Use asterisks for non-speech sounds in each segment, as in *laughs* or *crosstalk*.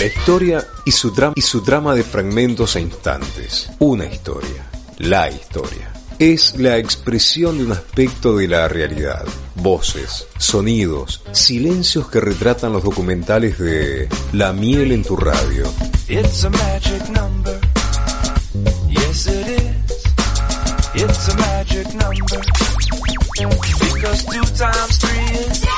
La historia y su, drama de fragmentos e instantes. Una historia. La historia. Es la expresión de un aspecto de la realidad. Voces, sonidos, silencios que retratan los documentales de La miel en tu radio. It's a magic number. Yes, it is. It's a magic number. Because two times three is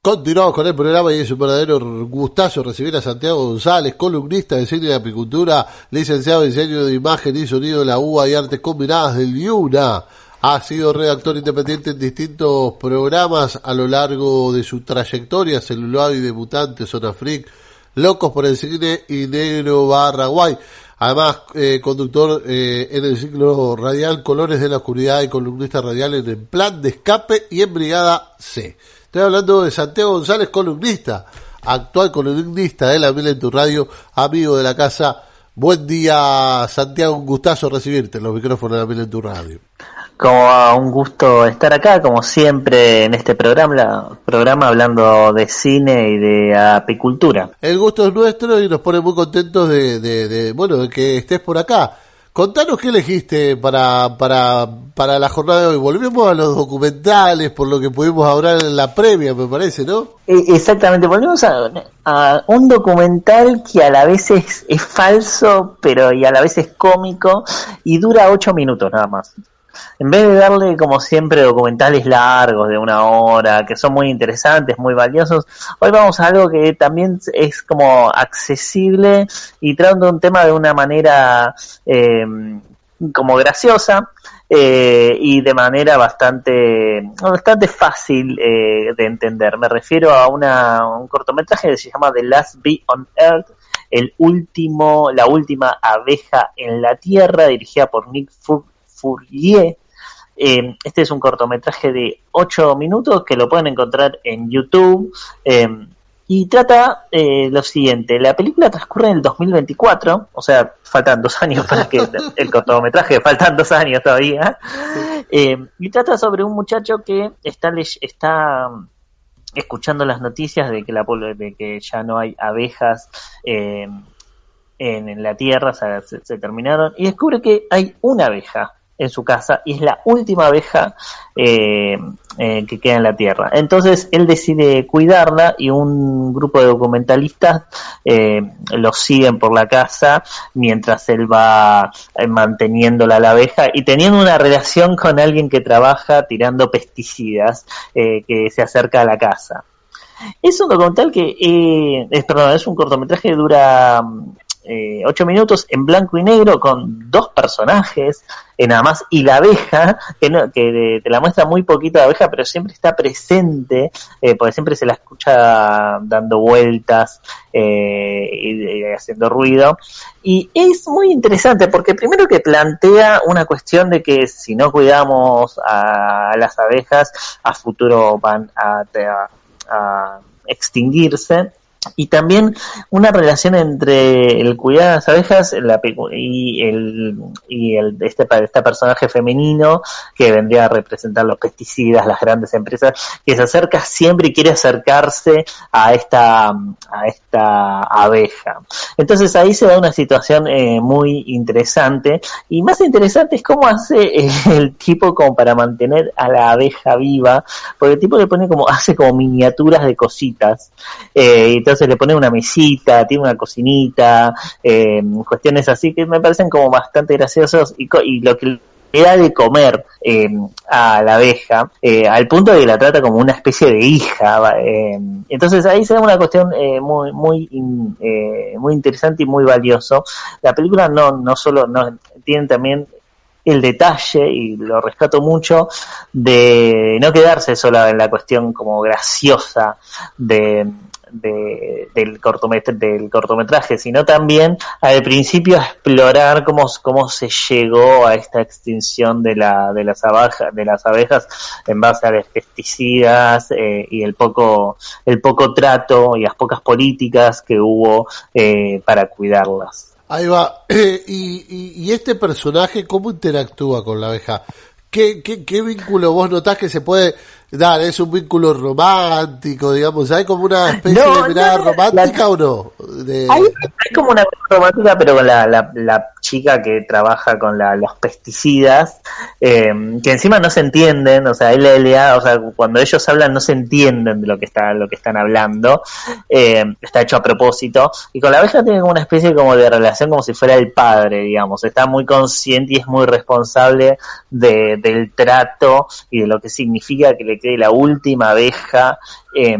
Continuamos con el programa y es un verdadero gustazo recibir a Santiago González, columnista de cine y apicultura, licenciado en diseño de imagen y sonido de la UBA y artes combinadas del IUNA. Ha sido redactor independiente en distintos programas a lo largo de su trayectoria, Celuloide, Mutante, Zona Freak, Locos por el Cine y Negro Barra Guay. Además, eh, conductor eh, en el ciclo radial Colores de la Oscuridad y columnista radial en el Plan de Escape y en Brigada C. Estoy hablando de Santiago González, columnista, actual columnista de la Mil en tu radio, amigo de la casa. Buen día, Santiago, un gustazo recibirte en los micrófonos de la Mil en tu radio. Como a un gusto estar acá, como siempre en este programa, la- programa hablando de cine y de apicultura. El gusto es nuestro y nos pone muy contentos de, de, de, bueno, de que estés por acá. Contanos qué elegiste para, para, para la jornada de hoy. Volvemos a los documentales, por lo que pudimos hablar en la previa, me parece, ¿no? E- Exactamente, volvemos a, a un documental que a la vez es, es falso, pero y a la vez es cómico y dura ocho minutos nada más. En vez de darle, como siempre, documentales largos de una hora, que son muy interesantes, muy valiosos, hoy vamos a algo que también es como accesible y trata un tema de una manera eh, como graciosa eh, y de manera bastante bastante fácil eh, de entender. Me refiero a una, un cortometraje que se llama The Last Bee on Earth, el último, la última abeja en la Tierra, dirigida por Nick Fu- Fourier. Eh, este es un cortometraje de 8 minutos que lo pueden encontrar en YouTube. eh, y trata eh, lo siguiente, la película transcurre en el 2024, o sea, faltan dos *laughs* años para que el cortometraje, faltan dos años todavía, eh, y trata sobre un muchacho que está, escuchando las noticias de que, la, de que ya no hay abejas en, la tierra, se terminaron, y descubre que hay una abeja en su casa y es la última abeja eh, eh, que queda en la tierra. Entonces él decide cuidarla y un grupo de documentalistas eh, lo siguen por la casa mientras él va eh, manteniéndola la abeja y teniendo una relación con alguien que trabaja tirando pesticidas eh, que se acerca a la casa. Es un documental que, eh, es, perdón, es un cortometraje que dura eh, ocho minutos en blanco y negro con dos personajes, eh, nada más, y la abeja, que, no, que te la muestra muy poquito la abeja, pero siempre está presente, eh, porque siempre se la escucha dando vueltas eh, y, haciendo ruido. Y es muy interesante porque primero que plantea una cuestión de que si no cuidamos a las abejas, a futuro van a extinguirse y también una relación entre el cuidado de las abejas la y el y el este este personaje femenino que vendría a representar los pesticidas las grandes empresas que se acerca siempre y quiere acercarse a esta a esta abeja. Entonces ahí se da una situación eh, muy interesante. Y más interesante es cómo hace eh, el tipo como para mantener a la abeja viva porque el tipo le pone como hace como miniaturas de cositas eh, y entonces le pone una mesita, tiene una cocinita, eh, cuestiones así que me parecen como bastante graciosos y, y lo que le da de comer eh, a la abeja, eh, al punto de que la trata como una especie de hija. eh, entonces ahí se da una cuestión eh, muy muy muy interesante y muy valioso. La película no no solo no tiene también el detalle, y lo rescato mucho, de no quedarse solo en la cuestión como graciosa de, de- del, cortometraje, del cortometraje, sino también al principio explorar cómo, cómo se llegó a esta extinción de, la, de, las, abejas, de las abejas en base a los pesticidas eh, y el poco, el poco trato y las pocas políticas que hubo eh, para cuidarlas. Ahí va. Eh, *clears throat* y, y, y este personaje, ¿cómo interactúa con la abeja? ¿Qué, qué, qué vínculo vos notás que se puede dar? ¿Es un vínculo romántico, digamos? ¿Hay como una especie No, de mirada no, romántica la- o no? De- Hay, como una romántica, pero con la, la, la chica que trabaja con la, los pesticidas, eh, que encima no se entienden, o sea, él, o sea, cuando ellos hablan no se entienden de lo que está, lo que están hablando, eh, está hecho a propósito, y con la abeja tiene como una especie como de relación como si fuera el padre, digamos, está muy consciente y es muy responsable de, del trato y de lo que significa que le quede la última abeja eh,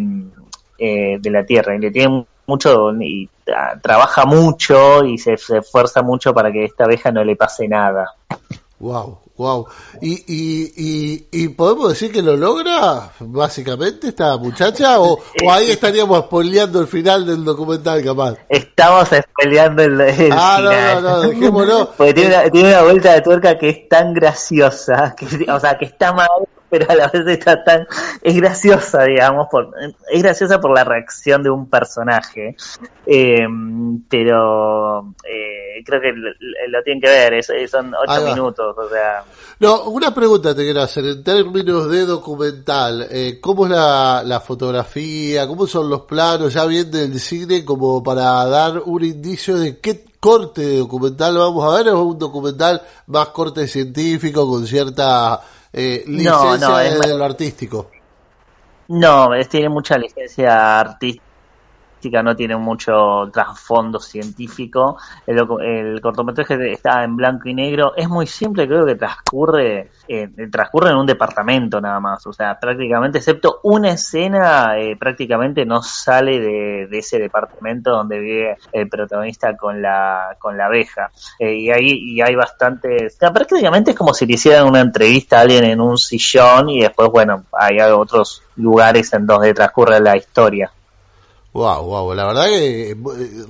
eh, de la tierra, y le tiene mucho y ah, trabaja mucho y se, se esfuerza mucho para que a esta abeja no le pase nada. Wow, wow. ¿Y, y, y, y podemos decir que lo logra, básicamente, esta muchacha? ¿O, *laughs* o ahí estaríamos spoileando el final del documental, capaz? Estamos spoileando el, el Ah, no, final. no, no, dejémoslo. *laughs* Porque tiene una, tiene una vuelta de tuerca que es tan graciosa, que, o sea, que está mal, pero a la vez está tan... Es graciosa, digamos, por, es graciosa por la reacción de un personaje, eh, pero eh, creo que lo, lo tienen que ver, es- son ocho minutos, o sea... No, una pregunta te quiero hacer. En términos de documental, eh, ¿cómo es la, la fotografía? ¿Cómo son los planos? Ya bien del cine, como para dar un indicio de qué corte de documental vamos a ver. ¿O es un documental más corte científico con cierta eh, No, licencia no, es de más- lo artístico? No, es- tiene mucha licencia artística, no tiene mucho trasfondo científico. El, el cortometraje está en blanco y negro. Es muy simple, creo que transcurre, eh, transcurre en un departamento nada más. O sea, prácticamente, excepto una escena, eh, prácticamente no sale de, ese departamento donde vive el protagonista con la, con la abeja. Eh, y ahí y hay bastantes. prácticamente es como si le hicieran una entrevista a alguien en un sillón y después, bueno, hay otros lugares en donde transcurre la historia. Wow, wow, la verdad que eh,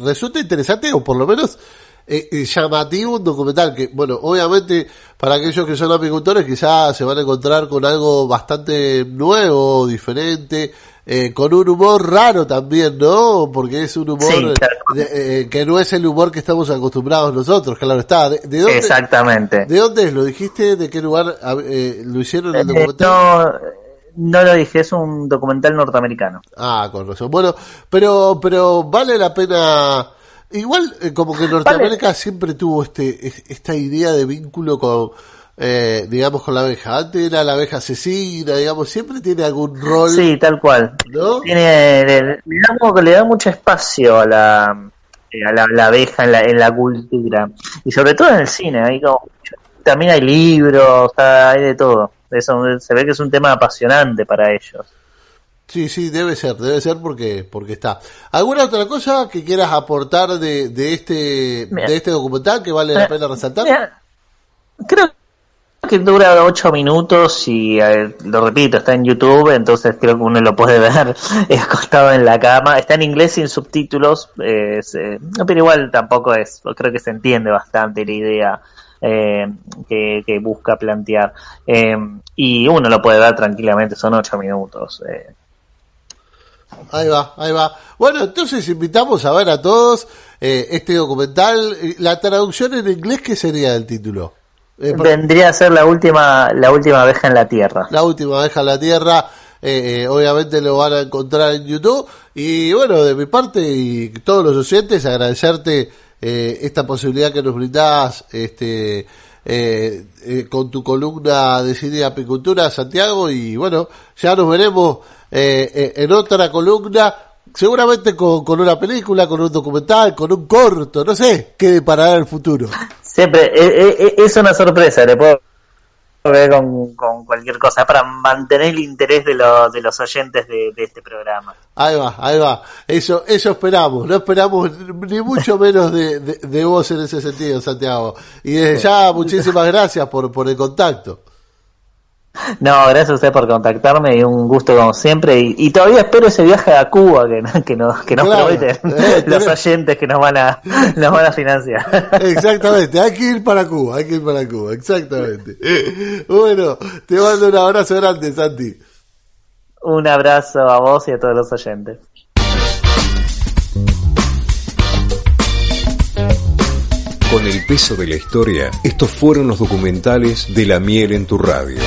resulta interesante o por lo menos eh, eh, llamativo un documental que, bueno, obviamente para aquellos que son apicultores quizás se van a encontrar con algo bastante nuevo, diferente, eh, con un humor raro también, ¿no? Porque es un humor Sí, claro. de- eh, que no es el humor que estamos acostumbrados nosotros, claro está. ¿De, de dónde, Exactamente. ¿De dónde es? ¿Lo dijiste? ¿De qué lugar eh, lo hicieron el Eh, documental? no, no lo dije, es un documental norteamericano. Ah, con razón. Bueno, pero, pero vale la pena. Igual, eh, como que Norteamérica siempre tuvo este, es- esta idea de vínculo con, eh, digamos, con la abeja. Antes era la abeja asesina, digamos, siempre tiene algún rol. Sí, tal cual. ¿No? Tiene, le, le da, le da mucho espacio a la, eh, a la, la abeja en la, en la cultura. Y sobre todo en el cine. Hay como, también hay libros, hay de todo. Eso, se ve que es un tema apasionante para ellos. Sí, sí, debe ser, debe ser porque, porque está. ¿Alguna otra cosa que quieras aportar de, de este, Mira. de este documental que vale la Eh, pena resaltar? Mira, creo que dura ocho minutos y eh, lo repito, está en YouTube, entonces creo que uno lo puede *laughs* ver acostado en la cama. Está en inglés sin subtítulos, eh, es, eh, pero igual tampoco es, creo que se entiende bastante la idea eh, que, que busca plantear. Eh, y uno lo puede ver tranquilamente, son ocho minutos. eh. Ahí va, ahí va. Bueno, entonces invitamos a ver a todos eh, este documental. Eh, La traducción en inglés, ¿qué sería el título? Vendría a ser la última, la última abeja en la Tierra. la última abeja en la Tierra. eh, eh, obviamente lo van a encontrar en YouTube. Y bueno, de mi parte y todos los oyentes, agradecerte eh, esta posibilidad que nos brindás este, eh, eh, con tu columna de cine y apicultura, Santiago. Y bueno, ya nos veremos eh, eh, en otra columna. Seguramente con, con una película, con un documental, con un corto, no sé qué deparará el futuro. Siempre, eh, eh, es una sorpresa, le puedo ver con, con cualquier cosa, para mantener el interés de, los de los oyentes de, de este programa. Ahí va, ahí va. Eso, eso esperamos. No esperamos ni mucho *laughs* menos de, de, de vos en ese sentido, Santiago. Y desde ya, muchísimas gracias por, por el contacto. No, gracias a usted por contactarme y un gusto como siempre. Y, y todavía espero ese viaje a Cuba que, *laughs* que nos, que nos Claro. prometen *laughs* Eh, *laughs* los tenés- oyentes que nos van a, nos van a financiar. Exactamente, hay que ir para Cuba, hay que ir para Cuba, exactamente. Bueno, te mando un abrazo grande, Santi. un abrazo a vos y a todos los oyentes. Con el peso de la historia, estos fueron los documentales de La Miel en tu radio.